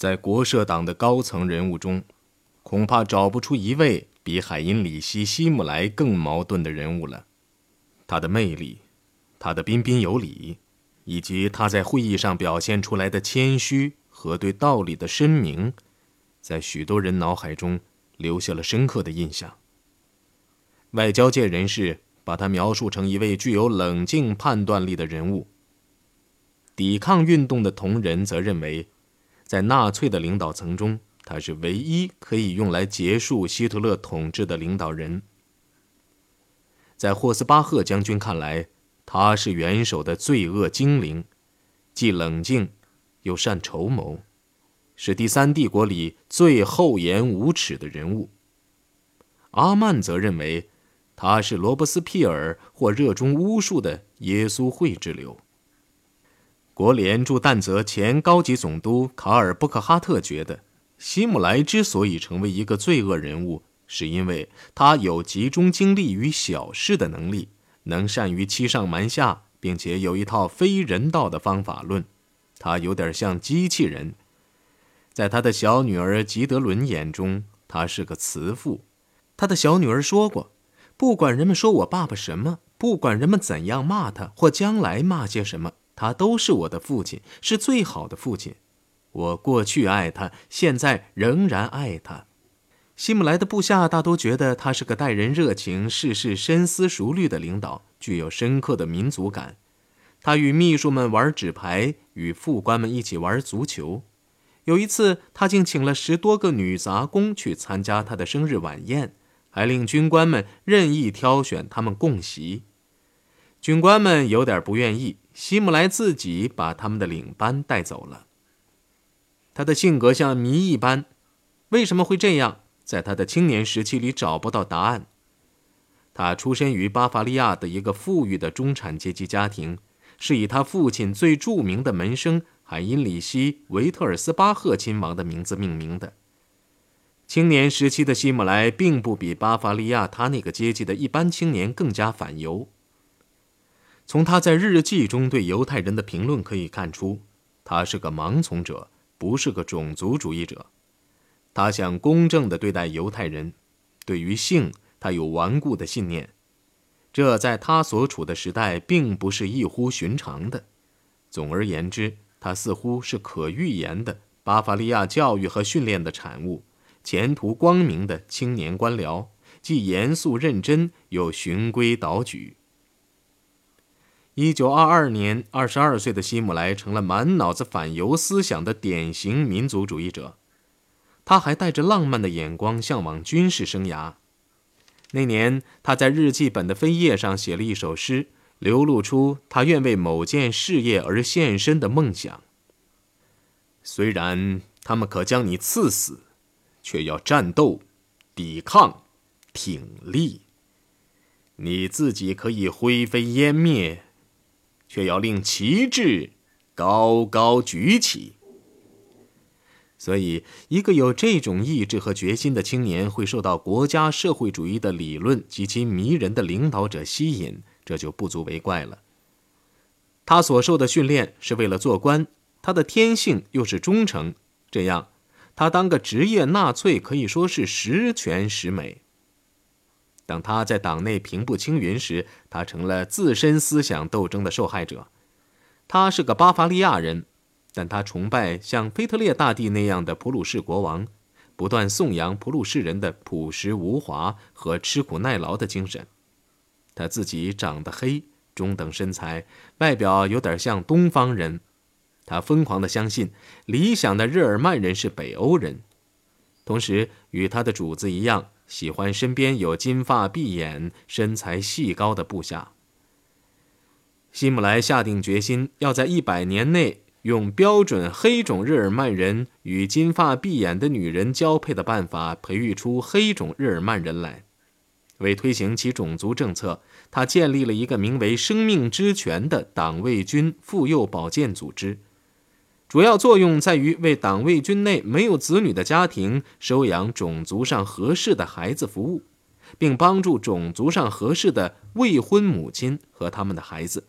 在国社党的高层人物中，恐怕找不出一位比海因里希·希姆莱更矛盾的人物了。他的魅力，他的彬彬有礼，以及他在会议上表现出来的谦虚和对道理的深明，在许多人脑海中留下了深刻的印象。外交界人士把他描述成一位具有冷静判断力的人物。抵抗运动的同仁则认为，在纳粹的领导层中，他是唯一可以用来结束希特勒统治的领导人。在霍斯巴赫将军看来，他是元首的罪恶精灵，既冷静又善筹谋，是第三帝国里最厚颜无耻的人物。阿曼则认为。他是罗伯斯庇尔或热衷巫术的耶稣会之流。国联驻但泽前高级总督卡尔布克哈特觉得，希姆莱之所以成为一个罪恶人物，是因为他有集中精力于小事的能力，能善于欺上瞒下，并且有一套非人道的方法论。他有点像机器人。在他的小女儿吉德伦眼中，他是个慈父。他的小女儿说过。不管人们说我爸爸什么，不管人们怎样骂他，或将来骂些什么，他都是我的父亲，是最好的父亲。我过去爱他，现在仍然爱他。希姆莱的部下大都觉得他是个待人热情、事事深思熟虑的领导，具有深刻的民族感。他与秘书们玩纸牌，与副官们一起玩足球。有一次，他竟请了十多个女杂工去参加他的生日晚宴。还令军官们任意挑选他们供席，军官们有点不愿意。希姆莱自己把他们的领班带走了。他的性格像谜一般，为什么会这样？在他的青年时期里找不到答案。他出身于巴伐利亚的一个富裕的中产阶级家庭，是以他父亲最著名的门生海因里希·维特尔斯巴赫亲王的名字命名的。青年时期的希姆莱并不比巴伐利亚他那个阶级的一般青年更加反犹。从他在日记中对犹太人的评论可以看出，他是个盲从者，不是个种族主义者。他想公正地对待犹太人，对于性，他有顽固的信念，这在他所处的时代并不是异乎寻常的。总而言之，他似乎是可预言的巴伐利亚教育和训练的产物。前途光明的青年官僚，既严肃认真又循规蹈矩。一九二二年，二十二岁的希姆莱成了满脑子反犹思想的典型民族主义者。他还带着浪漫的眼光向往军事生涯。那年，他在日记本的扉页上写了一首诗，流露出他愿为某件事业而献身的梦想。虽然他们可将你刺死。却要战斗、抵抗、挺立。你自己可以灰飞烟灭，却要令旗帜高高举起。所以，一个有这种意志和决心的青年会受到国家社会主义的理论及其迷人的领导者吸引，这就不足为怪了。他所受的训练是为了做官，他的天性又是忠诚，这样。他当个职业纳粹可以说是十全十美。当他在党内平步青云时，他成了自身思想斗争的受害者。他是个巴伐利亚人，但他崇拜像腓特烈大帝那样的普鲁士国王，不断颂扬普鲁士人的朴实无华和吃苦耐劳的精神。他自己长得黑，中等身材，外表有点像东方人。他疯狂地相信，理想的日耳曼人是北欧人，同时与他的主子一样，喜欢身边有金发碧眼、身材细高的部下。希姆莱下定决心，要在一百年内用标准黑种日耳曼人与金发碧眼的女人交配的办法，培育出黑种日耳曼人来。为推行其种族政策，他建立了一个名为“生命之泉”的党卫军妇幼保健组织。主要作用在于为党卫军内没有子女的家庭收养种族上合适的孩子服务，并帮助种族上合适的未婚母亲和他们的孩子。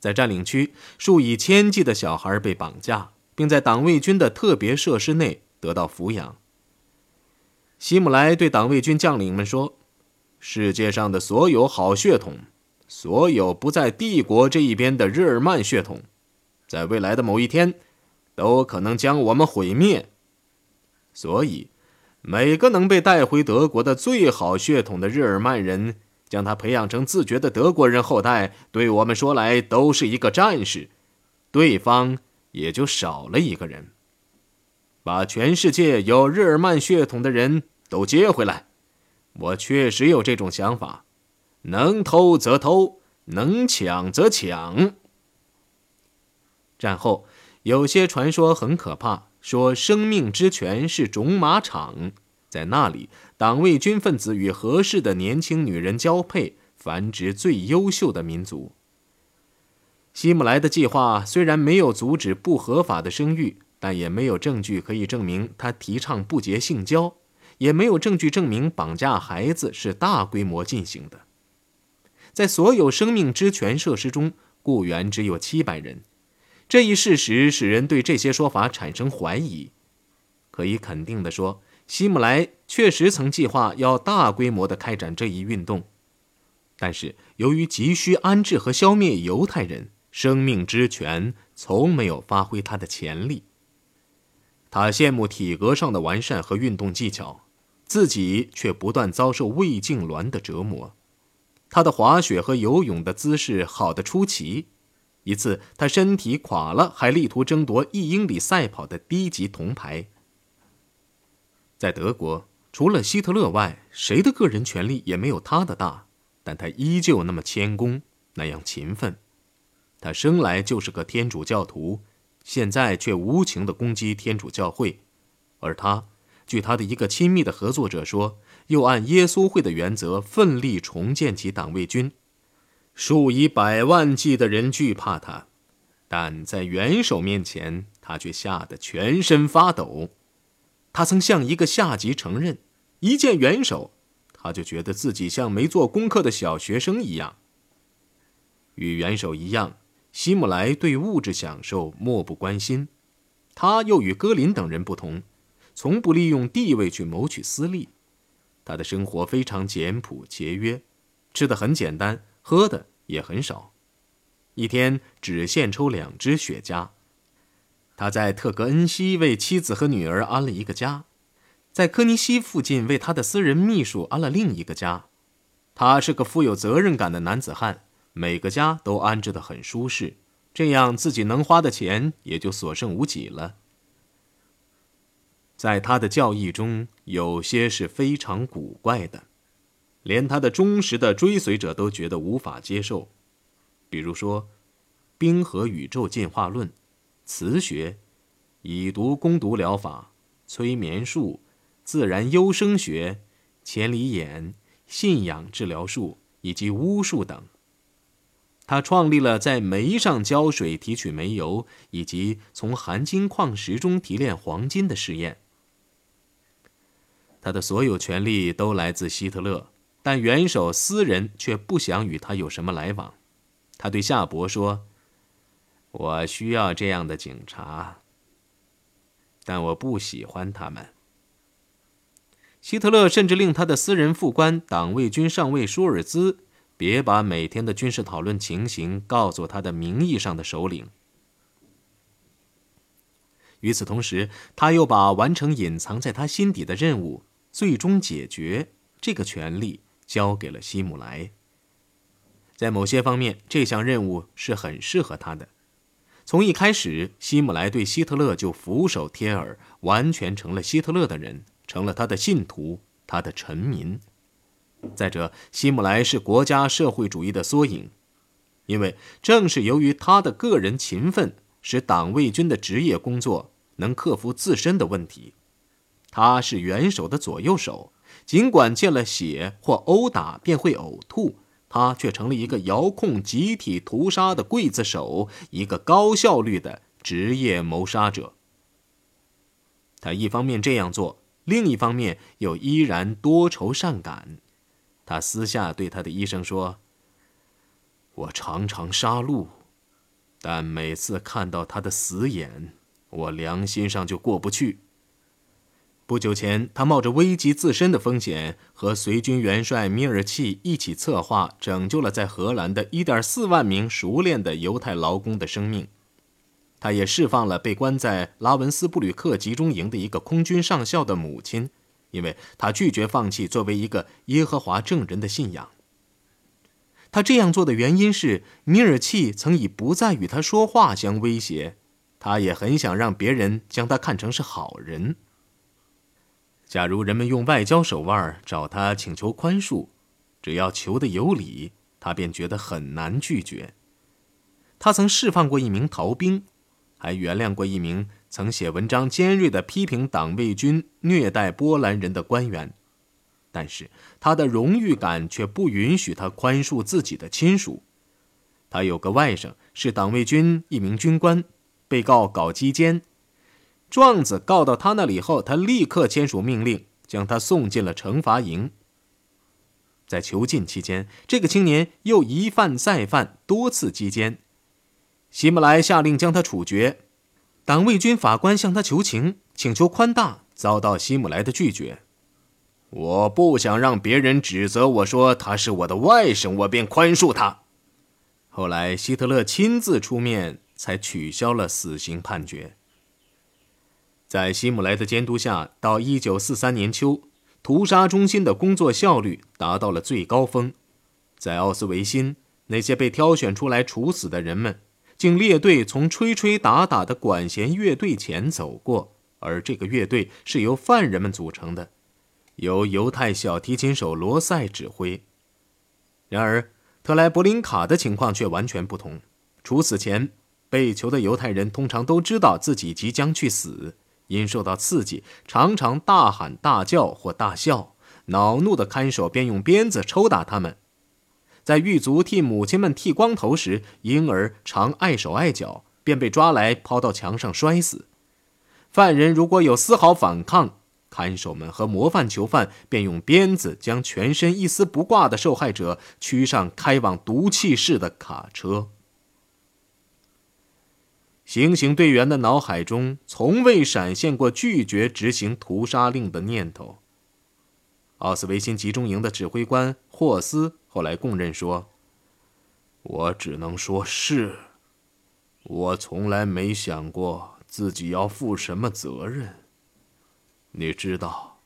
在占领区，数以千计的小孩被绑架，并在党卫军的特别设施内得到抚养。希姆莱对党卫军将领们说：“世界上的所有好血统，所有不在帝国这一边的日耳曼血统，在未来的某一天，都可能将我们毁灭。所以，每个能被带回德国的最好血统的日耳曼人，将他培养成自觉的德国人后代，对我们说来都是一个战士。对方也就少了一个人。”把全世界有日耳曼血统的人都接回来，我确实有这种想法。能偷则偷，能抢则抢。战后，有些传说很可怕，说生命之泉是种马场，在那里，党卫军分子与合适的年轻女人交配，繁殖最优秀的民族。希姆莱的计划虽然没有阻止不合法的生育。但也没有证据可以证明他提倡不洁性交，也没有证据证明绑架孩子是大规模进行的。在所有生命之泉设施中，雇员只有七百人，这一事实使人对这些说法产生怀疑。可以肯定地说，希姆莱确实曾计划要大规模地开展这一运动，但是由于急需安置和消灭犹太人，生命之泉从没有发挥它的潜力。他羡慕体格上的完善和运动技巧，自己却不断遭受胃痉挛的折磨。他的滑雪和游泳的姿势好得出奇。一次，他身体垮了，还力图争夺一英里赛跑的低级铜牌。在德国，除了希特勒外，谁的个人权力也没有他的大，但他依旧那么谦恭，那样勤奋。他生来就是个天主教徒。现在却无情地攻击天主教会，而他，据他的一个亲密的合作者说，又按耶稣会的原则奋力重建起党卫军。数以百万计的人惧怕他，但在元首面前，他却吓得全身发抖。他曾向一个下级承认，一见元首，他就觉得自己像没做功课的小学生一样。与元首一样。希姆莱对物质享受漠不关心，他又与戈林等人不同，从不利用地位去谋取私利。他的生活非常简朴节约，吃的很简单，喝的也很少，一天只献抽两支雪茄。他在特格恩西为妻子和女儿安了一个家，在科尼西附近为他的私人秘书安了另一个家。他是个富有责任感的男子汉。每个家都安置的很舒适，这样自己能花的钱也就所剩无几了。在他的教义中，有些是非常古怪的，连他的忠实的追随者都觉得无法接受。比如说，冰河宇宙进化论、磁学、以毒攻毒疗法、催眠术、自然优生学、千里眼、信仰治疗术以及巫术等。他创立了在煤上浇水提取煤油，以及从含金矿石中提炼黄金的试验。他的所有权利都来自希特勒，但元首私人却不想与他有什么来往。他对夏伯说：“我需要这样的警察，但我不喜欢他们。”希特勒甚至令他的私人副官党卫军上尉舒尔兹。别把每天的军事讨论情形告诉他的名义上的首领。与此同时，他又把完成隐藏在他心底的任务、最终解决这个权利交给了希姆莱。在某些方面，这项任务是很适合他的。从一开始，希姆莱对希特勒就俯首帖耳，完全成了希特勒的人，成了他的信徒，他的臣民。再者，希姆莱是国家社会主义的缩影，因为正是由于他的个人勤奋，使党卫军的职业工作能克服自身的问题。他是元首的左右手，尽管见了血或殴打便会呕吐，他却成了一个遥控集体屠杀的刽子手，一个高效率的职业谋杀者。他一方面这样做，另一方面又依然多愁善感。他私下对他的医生说：“我常常杀戮，但每次看到他的死眼，我良心上就过不去。不久前，他冒着危及自身的风险，和随军元帅米尔契一起策划，拯救了在荷兰的1.4万名熟练的犹太劳工的生命。他也释放了被关在拉文斯布吕克集中营的一个空军上校的母亲，因为他拒绝放弃作为一个耶和华证人的信仰。他这样做的原因是，米尔契曾以不再与他说话相威胁，他也很想让别人将他看成是好人。假如人们用外交手腕找他请求宽恕，只要求得有理，他便觉得很难拒绝。他曾释放过一名逃兵，还原谅过一名曾写文章尖锐的批评党卫军虐待波兰人的官员，但是他的荣誉感却不允许他宽恕自己的亲属。他有个外甥是党卫军一名军官，被告搞基奸。状子告到他那里后，他立刻签署命令，将他送进了惩罚营。在囚禁期间，这个青年又一犯再犯，多次击奸。希姆莱下令将他处决。党卫军法官向他求情，请求宽大，遭到希姆莱的拒绝。我不想让别人指责我说他是我的外甥，我便宽恕他。后来，希特勒亲自出面，才取消了死刑判决。在希姆莱的监督下，到1943年秋，屠杀中心的工作效率达到了最高峰。在奥斯维辛，那些被挑选出来处死的人们，竟列队从吹吹打打的管弦乐队前走过，而这个乐队是由犯人们组成的，由犹太小提琴手罗塞指挥。然而，特莱伯林卡的情况却完全不同。处死前，被囚的犹太人通常都知道自己即将去死。因受到刺激，常常大喊大叫或大笑。恼怒的看守便用鞭子抽打他们。在狱卒替母亲们剃光头时，婴儿常碍手碍脚，便被抓来抛到墙上摔死。犯人如果有丝毫反抗，看守们和模范囚犯便用鞭子将全身一丝不挂的受害者驱上开往毒气室的卡车。行刑队员的脑海中从未闪现过拒绝执行屠杀令的念头。奥斯维辛集中营的指挥官霍斯后来供认说：“我只能说是，我从来没想过自己要负什么责任。你知道，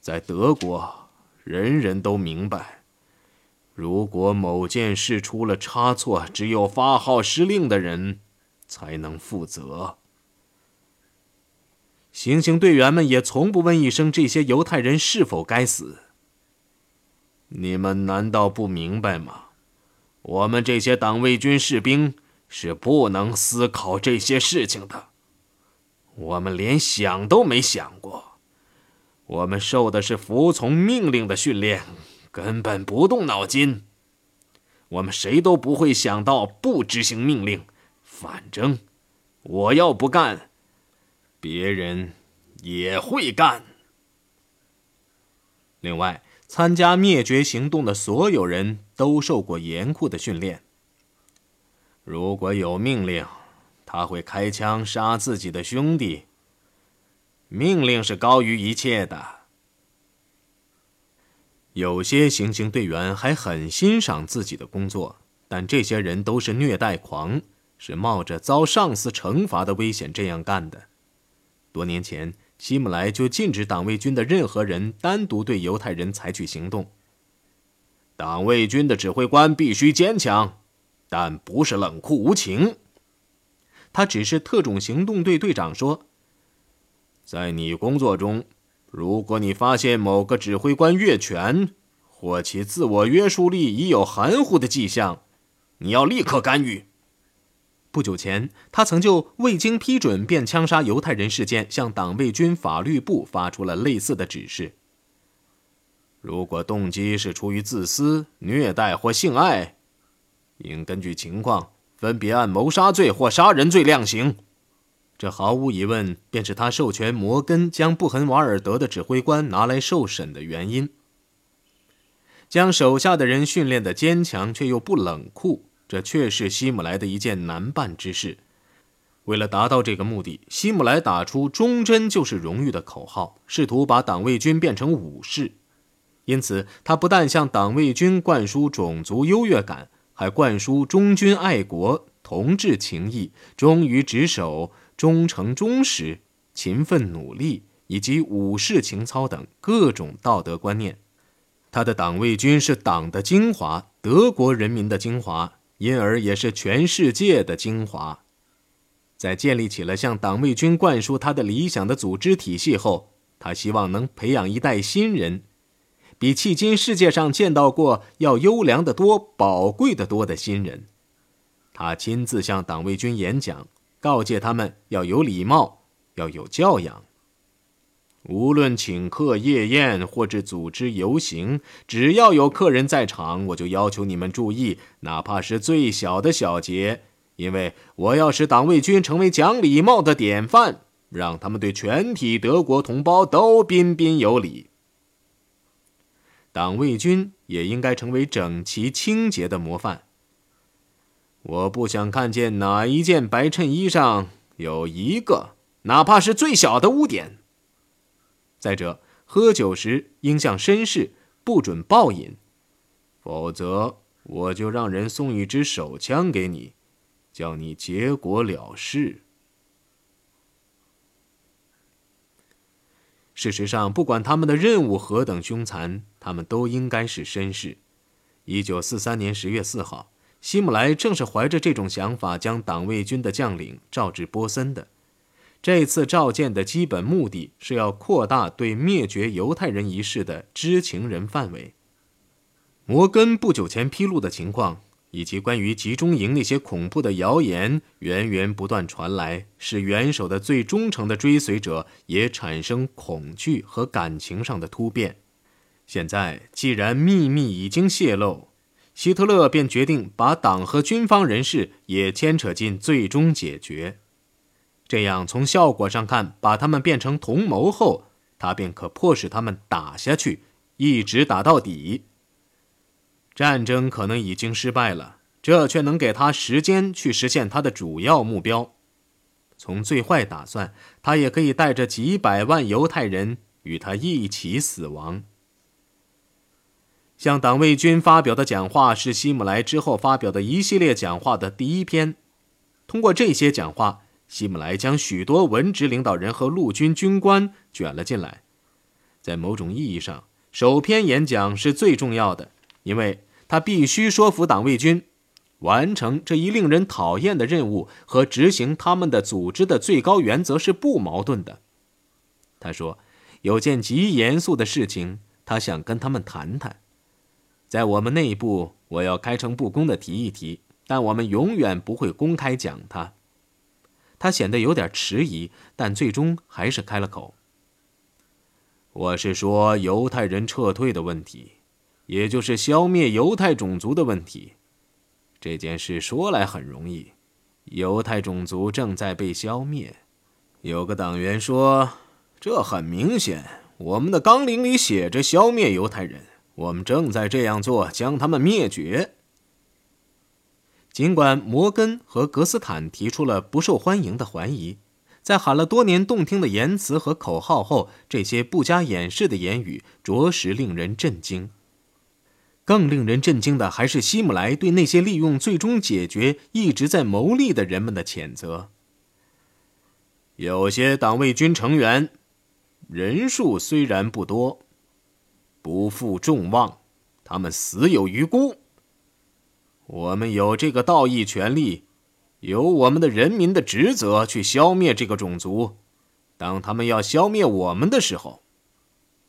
在德国，人人都明白，如果某件事出了差错，只有发号施令的人。”才能负责。行刑队员们也从不问一声这些犹太人是否该死。你们难道不明白吗？我们这些党卫军士兵是不能思考这些事情的。我们连想都没想过。我们受的是服从命令的训练，根本不动脑筋。我们谁都不会想到不执行命令。反正，我要不干，别人也会干。另外，参加灭绝行动的所有人都受过严酷的训练。如果有命令，他会开枪杀自己的兄弟。命令是高于一切的。有些行刑队员还很欣赏自己的工作，但这些人都是虐待狂。是冒着遭上司惩罚的危险这样干的。多年前，希姆莱就禁止党卫军的任何人单独对犹太人采取行动。党卫军的指挥官必须坚强，但不是冷酷无情。他只是特种行动队队长说：“在你工作中，如果你发现某个指挥官越权，或其自我约束力已有含糊的迹象，你要立刻干预。”不久前，他曾就未经批准便枪杀犹太人事件向党卫军法律部发出了类似的指示。如果动机是出于自私、虐待或性爱，应根据情况分别按谋杀罪或杀人罪量刑。这毫无疑问便是他授权摩根将布痕瓦尔德的指挥官拿来受审的原因。将手下的人训练的坚强却又不冷酷。这确是希姆莱的一件难办之事。为了达到这个目的，希姆莱打出“忠贞就是荣誉”的口号，试图把党卫军变成武士。因此，他不但向党卫军灌输种族优越感，还灌输忠君爱国、同志情谊、忠于职守、忠诚忠实、勤奋努力以及武士情操等各种道德观念。他的党卫军是党的精华，德国人民的精华，因而也是全世界的精华。在建立起了向党卫军灌输他的理想的组织体系后，他希望能培养一代新人，比迄今世界上见到过要优良的多、宝贵的多的新人。他亲自向党卫军演讲，告诫他们要有礼貌，要有教养。无论请客夜宴或者组织游行，只要有客人在场，我就要求你们注意，哪怕是最小的小节。因为我要使党卫军成为讲礼貌的典范，让他们对全体德国同胞都彬彬有礼。党卫军也应该成为整齐清洁的模范。我不想看见哪一件白衬衣上有一个，哪怕是最小的污点。再者，喝酒时应像绅士，不准暴饮，否则我就让人送一支手枪给你。叫你结果了事。事实上，不管他们的任务何等凶残，他们都应该是绅士。一九四三年十月四号，希姆莱正是怀着这种想法，将党卫军的将领召至波森的。这次召见的基本目的是要扩大对灭绝犹太人一事的知情人范围。摩根不久前披露的情况。以及关于集中营那些恐怖的谣言源源不断传来，使元首的最忠诚的追随者也产生恐惧和感情上的突变。现在既然秘密已经泄露，希特勒便决定把党和军方人士也牵扯进最终解决。这样从效果上看，把他们变成同谋后，他便可迫使他们打下去，一直打到底。战争可能已经失败了，这却能给他时间去实现他的主要目标。从最坏打算，他也可以带着几百万犹太人与他一起死亡。向党卫军发表的讲话是希姆莱之后发表的一系列讲话的第一篇。通过这些讲话，希姆莱将许多文职领导人和陆军军官卷了进来。在某种意义上，首篇演讲是最重要的，因为。他必须说服党卫军，完成这一令人讨厌的任务和执行他们的组织的最高原则是不矛盾的。他说：“有件极严肃的事情，他想跟他们谈谈。在我们内部，我要开诚布公的提一提，但我们永远不会公开讲它。”他显得有点迟疑，但最终还是开了口：“我是说犹太人撤退的问题。”也就是消灭犹太种族的问题，这件事说来很容易，犹太种族正在被消灭。有个党员说：“这很明显，我们的纲领里写着消灭犹太人，我们正在这样做，将他们灭绝。”尽管摩根和格斯坦提出了不受欢迎的怀疑，在喊了多年动听的言辞和口号后，这些不加掩饰的言语着实令人震惊。更令人震惊的，还是希姆莱对那些利用最终解决一直在谋利的人们的谴责。有些党卫军成员人数虽然不多，不负众望，他们死有余辜。我们有这个道义权利，有我们的人民的职责去消灭这个种族，当他们要消灭我们的时候，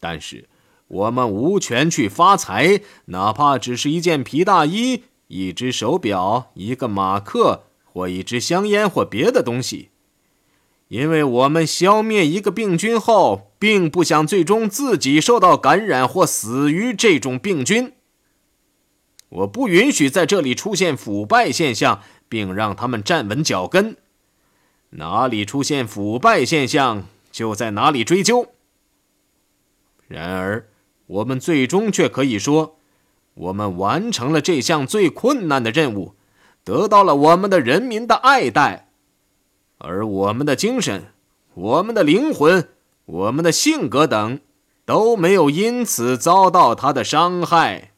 但是。我们无权去发财，哪怕只是一件皮大衣、一只手表、一个马克或一支香烟或别的东西，因为我们消灭一个病菌后，并不想最终自己受到感染或死于这种病菌。我不允许在这里出现腐败现象，并让他们站稳脚跟。哪里出现腐败现象，就在哪里追究。然而。我们最终却可以说，我们完成了这项最困难的任务，得到了我们的人民的爱戴，而我们的精神、我们的灵魂、我们的性格等，都没有因此遭到他的伤害。